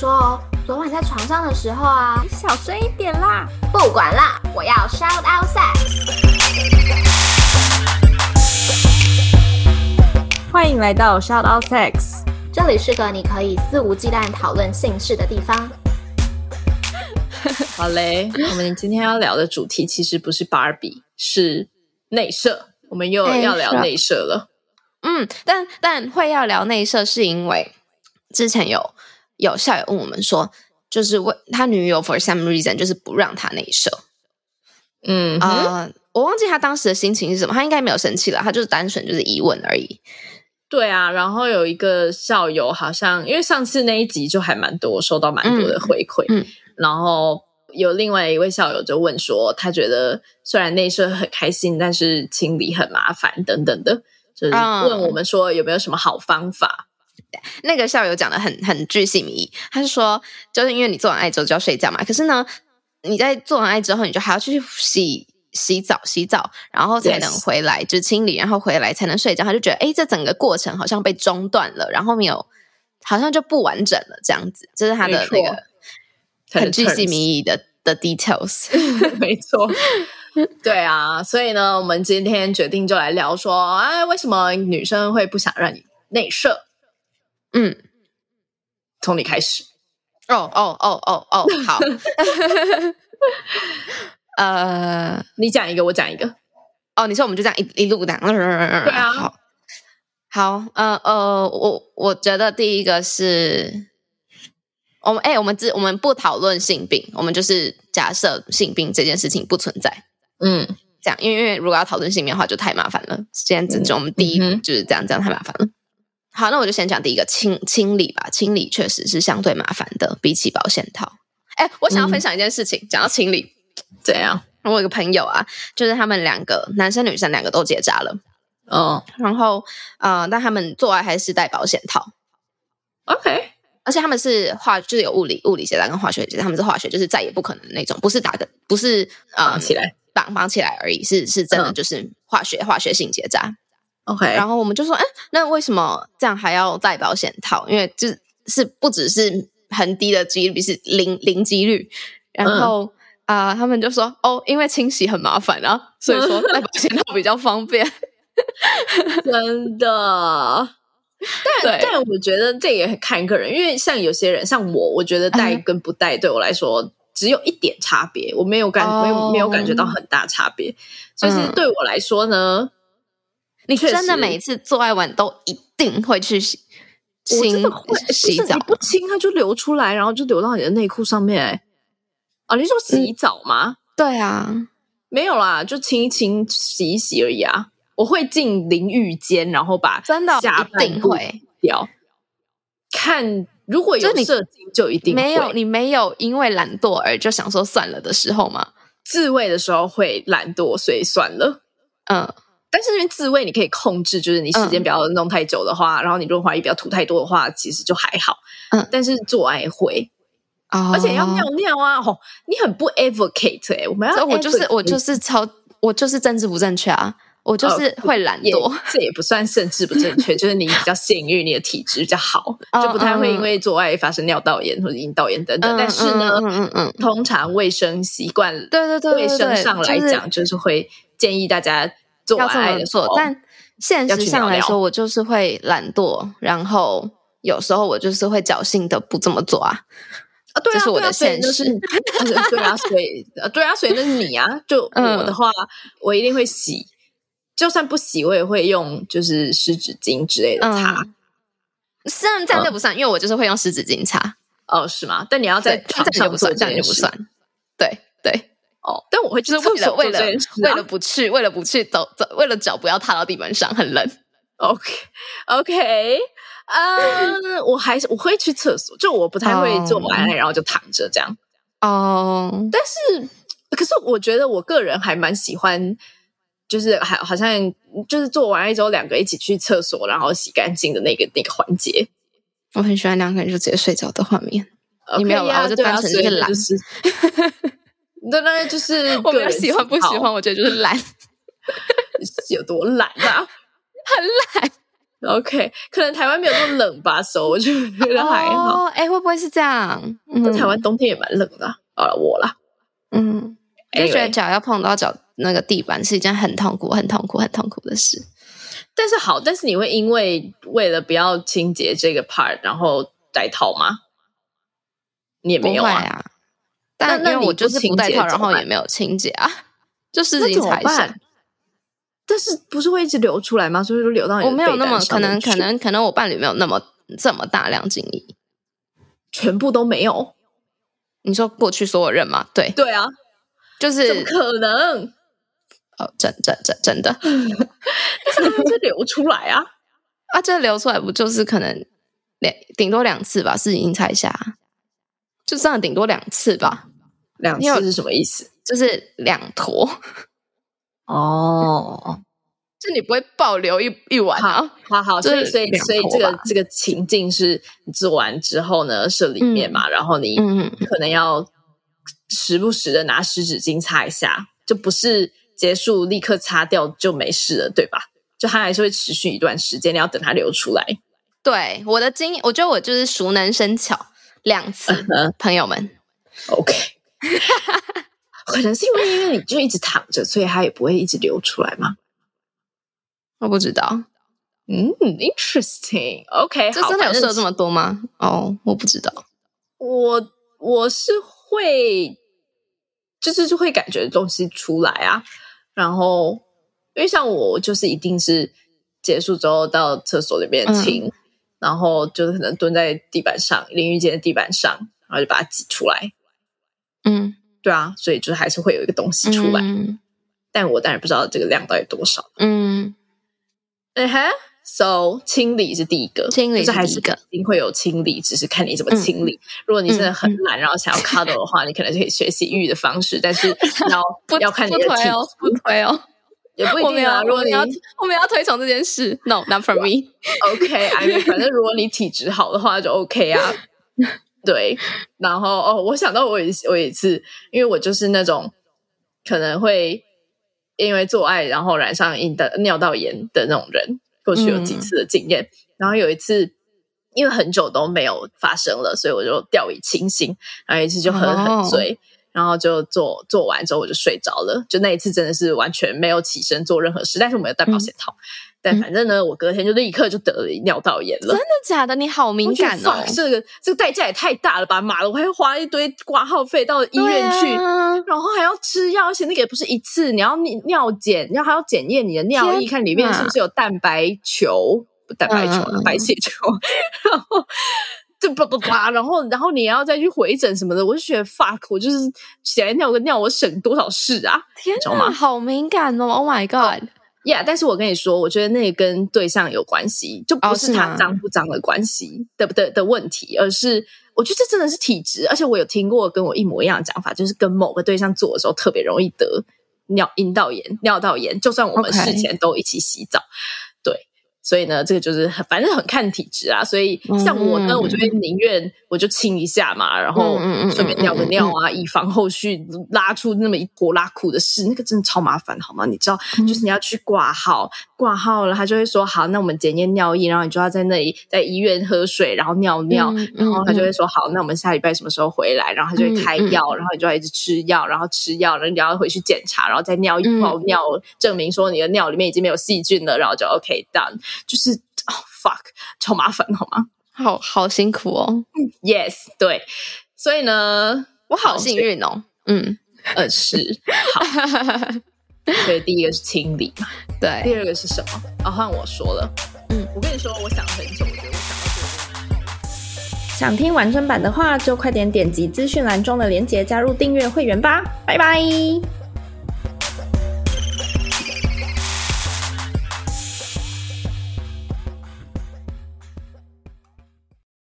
说哦，昨晚在床上的时候啊，你小声一点啦。不管啦，我要 shout out sex。欢迎来到 shout out sex，这里是个你可以肆无忌惮讨论性事的地方。好嘞，我们今天要聊的主题其实不是芭比，是内射。我们又要聊内射了。嗯，但但会要聊内射，是因为之前有有校友问我们说，就是为他女友 for some reason 就是不让他内射。嗯啊、呃，我忘记他当时的心情是什么，他应该没有生气了，他就是单纯就是疑问而已。对啊，然后有一个校友好像因为上次那一集就还蛮多，收到蛮多的回馈，嗯，嗯然后有另外一位校友就问说，他觉得虽然内射很开心，但是清理很麻烦等等的。就是问我们说有没有什么好方法？嗯、那个校友讲的很很具细靡遗，他是说，就是因为你做完爱之后就要睡觉嘛，可是呢，你在做完爱之后，你就还要去洗洗澡、洗澡，然后才能回来.就清理，然后回来才能睡觉。他就觉得，哎，这整个过程好像被中断了，然后没有，好像就不完整了，这样子，这、就是他的那个很具细靡遗的的 details，没错。对啊，所以呢，我们今天决定就来聊说，哎，为什么女生会不想让你内射？嗯，从你开始。哦哦哦哦哦，好。呃，你讲一个，我讲一个。哦，你说我们就这样一一路讲。对啊，好，好，呃呃，我我觉得第一个是。我们哎，我们只我们不讨论性病，我们就是假设性病这件事情不存在。嗯，这样，因为因为如果要讨论性病的话，就太麻烦了。这样子就我们第一、嗯、就是这样，这样太麻烦了。好，那我就先讲第一个清清理吧。清理确实是相对麻烦的，比起保险套。哎，我想要分享一件事情，嗯、讲到清理，怎样？我有一个朋友啊，就是他们两个男生女生两个都结扎了，哦，然后呃，但他们做爱还是戴保险套。OK。而且他们是化，就是有物理物理结扎跟化学结扎，他们是化学，就是再也不可能那种，不是打的，不是绑起来绑绑起来而已，是是真的，就是化学、嗯、化学性结扎。OK，然后我们就说，哎，那为什么这样还要戴保险套？因为就是不只是很低的几率，是零零几率。然后啊、嗯呃，他们就说，哦，因为清洗很麻烦啊，所以说带保 险套比较方便。真的。但对但我觉得这也很看个人，因为像有些人，像我，我觉得戴跟不戴对我来说只有一点差别，我没有感，没有、oh. 没有感觉到很大差别。所以对我来说呢，你真的每一次做爱完都一定会去洗，我真的会洗澡，你不清它就流出来，然后就流到你的内裤上面。哎，啊，你说洗澡吗？嗯、对啊，没有啦，就清一清，洗一洗而已啊。我会进淋浴间，然后把真的下半部掉。看如果有射精，就一定会没有。你没有因为懒惰而就想说算了的时候吗？自慰的时候会懒惰，所以算了。嗯，但是因为自慰你可以控制，就是你时间不要弄太久的话，嗯、然后你润滑液不要涂太多的话，其实就还好。嗯，但是做爱会，哦、而且要尿尿啊！哦，你很不 advocate 哎、欸，我们要，我就是我就是超我就是政治不正确啊。我就是会懒惰，哦、这也不算政治不正确，就是你比较幸运，你的体质比较好，就不太会因为做爱发生尿道炎或者阴道炎等等。嗯、但是呢，嗯嗯嗯、通常卫生习惯，对对对，卫生上来讲，就是会建议大家做爱的时候，但现实上来说，我就是会懒惰，然后有时候我就是会侥幸的不这么做啊。啊，对啊，这是我的现实。对啊，所以对啊，所以那是你啊。就我的话，嗯、我一定会洗。就算不洗，我也会用就是湿纸巾之类的擦。虽然、嗯、这不算，嗯、因为我就是会用湿纸巾擦。哦，是吗？但你要在床上做这，这样就不算。对对。哦，但我会就是为了 为了为了不去为了不去走走，为了脚不要踏到地板上，很冷。OK OK，嗯，我还是我会去厕所，就我不太会做完然后就躺着这样。哦，但是可是我觉得我个人还蛮喜欢。就是还好像就是做完爱之后两个一起去厕所，然后洗干净的那个那个环节，我很喜欢两个人就直接睡觉的画面。Okay, 你没有啊？我就单纯是懒，就是对，那就是 我没有喜欢不喜欢，我觉得就是懒，有多懒啊？很懒。OK，可能台湾没有那么冷吧，所以我就觉得还好。哎、哦，会不会是这样？嗯，台湾冬天也蛮冷的。好了，我啦，嗯，就觉得脚要碰到脚那个地板是一件很痛苦、很痛苦、很痛苦的事。但是好，但是你会因为为了不要清洁这个 part，然后戴套吗？你也没有啊。啊但那我就是不戴套，然后也没有清洁啊，就湿巾擦一下。但是不是会一直流出来吗？所以说流到你我没有那么可能，可能可能我伴侣没有那么这么大量精力，全部都没有。你说过去所有人吗？对对啊，就是怎么可能？哦，真真真真的，但是它就流出来啊啊！这流出来不就是可能两顶多两次吧？自己猜一下，就这样顶多两次吧？两次是什么意思？就是两坨。哦，就你不会保留一一碗啊？好好，所以所以所以这个这个情境是你做完之后呢，是里面嘛，然后你可能要时不时的拿湿纸巾擦一下，就不是结束立刻擦掉就没事了，对吧？就它还是会持续一段时间，你要等它流出来。对，我的经验，我觉得我就是熟能生巧，两次，朋友们，OK。可能是因为因为你就一直躺着，所以它也不会一直流出来吗？我不知道。嗯，interesting。OK，这真的有射这么多吗？哦，我不知道。我我是会，就是就会感觉东西出来啊。然后，因为像我，就是一定是结束之后到厕所里面清，嗯、然后就是可能蹲在地板上，淋浴间的地板上，然后就把它挤出来。嗯。对啊，所以就还是会有一个东西出来，嗯、但我当然不知道这个量到底多少。嗯，哎哈，so 清理是第一个，清理是第一个，还是一定会有清理，只是看你怎么清理。嗯、如果你真的很懒，然后想要 cuddle 的话，嗯、你可能就可以学习浴的方式，但是 要不要看你的体质哦，不推哦，也不一定啊。如果你要我们要推崇这件事，No，not for me。OK，I mean，反正如果你体质好的话，就 OK 啊。对，然后哦，我想到我一我一次，因为我就是那种可能会因为做爱然后染上阴的尿道炎的那种人，过去有几次的经验。嗯、然后有一次，因为很久都没有发生了，所以我就掉以轻心，然后一次就喝很醉，哦、然后就做做完之后我就睡着了。就那一次真的是完全没有起身做任何事，但是我没有戴保险套。嗯但反正呢，嗯、我隔天就立刻就得了尿道炎了。真的假的？你好敏感哦！这个这个代价也太大了吧！妈的，我还要花一堆挂号费到医院去，啊、然后还要吃药，而且那个也不是一次，你要尿检，然后还要检验你的尿液，看里面是不是有蛋白球，不蛋白球，嗯、白血球，然后就叭叭叭，然后然后你要再去回诊什么的，我就觉得 fuck，我就是起来尿个尿，我省多少事啊！天哪，好敏感哦！Oh my god！呀，yeah, 但是我跟你说，我觉得那个跟对象有关系，就不是他脏不脏的关系的的的问题，而是我觉得这真的是体质。而且我有听过跟我一模一样的讲法，就是跟某个对象做的时候特别容易得尿阴道炎、尿道炎，就算我们事前都一起洗澡，Okay. 对。所以呢，这个就是很反正很看体质啊。所以像我呢，嗯、我就会宁愿我就清一下嘛，然后顺便尿个尿啊，以防后续拉出那么一坨拉裤的事。那个真的超麻烦，好吗？你知道，嗯、就是你要去挂号，挂号了，他就会说好，那我们检验尿液，然后你就要在那里在医院喝水，然后尿尿，然后他就会说好，那我们下礼拜什么时候回来？然后他就会开药，然后你就要一直吃药，然后吃药，然后你要回去检查，然后再尿一泡尿，嗯、证明说你的尿里面已经没有细菌了，然后就 OK done。就是哦，fuck，超麻烦，好吗？好好辛苦哦。Yes，对，所以呢，我好幸运哦。嗯，呃，是好。所以第一个是清理嘛，对。第二个是什么？啊，换我说了。嗯，我跟你说，我想了很久，我觉得我想。想听完整版的话，就快点点击资讯栏中的链接，加入订阅会员吧。拜拜。